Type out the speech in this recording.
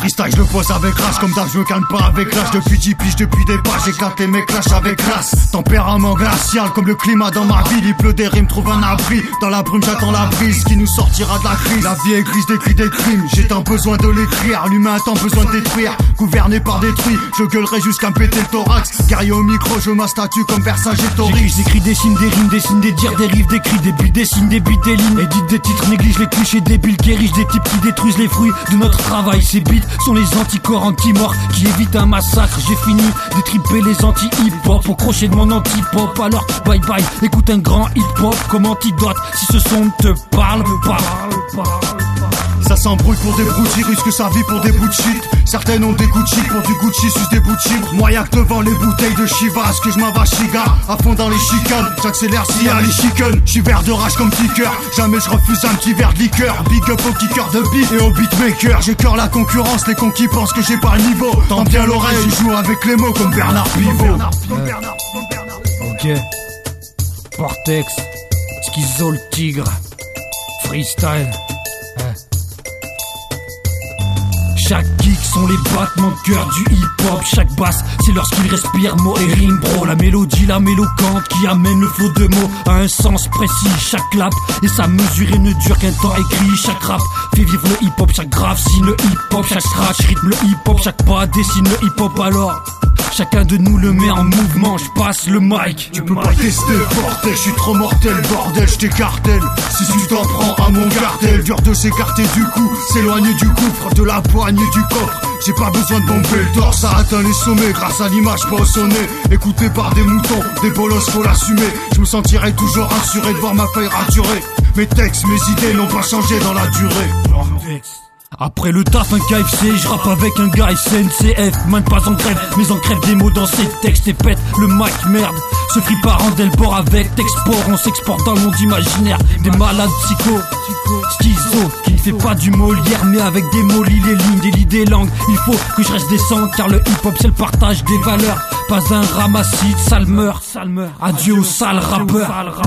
freestyle, je le pose avec race. Comme d'hab, je me calme pas avec l'âge. Depuis 10 piges, depuis des pages, j'éclate mes clashs avec classe. Tempérament glacial, comme le climat dans ma ville. Il pleut des rimes, trouve un abri. Dans la brume, j'attends la brise qui nous sortira de la crise. La vie est grise, décrit des crimes. J'ai tant besoin de l'écrire. L'humain a tant besoin de détruire. Gouverné par détruit, je gueulerai jusqu'à péter le thorax. Guerrier au micro, je ma statue comme Vercingétorix. J'écris, dessine des rimes, dessine des dires, des cris, des buts, dessine des buts, des lignes. Édite des titres, néglige les clichés débiles riches des types qui détruisent les fruits de notre travail. Ces beats sont les anticorps anti-morts qui évitent un massacre. J'ai fini d'étriper les anti-hip-hop au crochet de mon anti-pop. Alors bye bye, écoute un grand hip-hop comme antidote. Si ce son te parle, parle, parle. Ça s'embrouille pour des broutilles, risque sa vie pour des bouts de shit. Certaines ont des Gucci pour du Gucci sus des bouts de chibre. Que devant les bouteilles de Chivas que je m'en chiga. À fond dans les chicanes, j'accélère s'il y a les chicken. J'suis vert de rage comme kicker. Jamais je refuse un petit verre de liqueur. Big up au kicker de beat et au beatmaker. J'ai cœur la concurrence, les cons qui pensent que j'ai pas le niveau. Tant bien l'oreille, je joue avec les mots comme Bernard Pivot. Ok. Vortex, Schizo le tigre, freestyle. Chaque kick sont les battements de cœur du hip-hop. Chaque basse, c'est lorsqu'il respire mot et rime, bro. La mélodie, la mélocante qui amène le flot de mots à un sens précis. Chaque clap et sa mesure et ne dure qu'un temps écrit. Chaque rap fait vivre le hip-hop. Chaque grave signe le hip-hop. Chaque scratch rythme le hip-hop. Chaque pas dessine le hip-hop alors. Chacun de nous le met en mouvement, je passe le mic. Tu peux pas tester, bordel, je suis trop mortel, bordel, je t'écartèle. Si tu t'en prends à mon cartel, dur de s'écarter du coup, s'éloigner du gouffre, de la poignée du coffre. J'ai pas besoin de bomber le torse, ça atteint les sommets grâce à l'image pas au sonnet. Écouté par des moutons, des bolos, faut l'assumer. Je me sentirai toujours assuré de voir ma feuille raturée. Mes textes, mes idées n'ont pas changé dans la durée. Après le taf, un KFC, je rappe avec un gars SNCF, même pas en grève, mais en crève des mots dans ses textes et pète le mic, merde. Se free par en Delport avec t'export, on s'exporte dans le monde imaginaire des malades psycho, schizo, qui ne fait pas du Molière, mais avec des mots, les lignes, des lits, des langues. Il faut que je reste décent, car le hip-hop c'est le partage des valeurs, pas un ramassis sale meurt. Adieu aux sales rappeurs.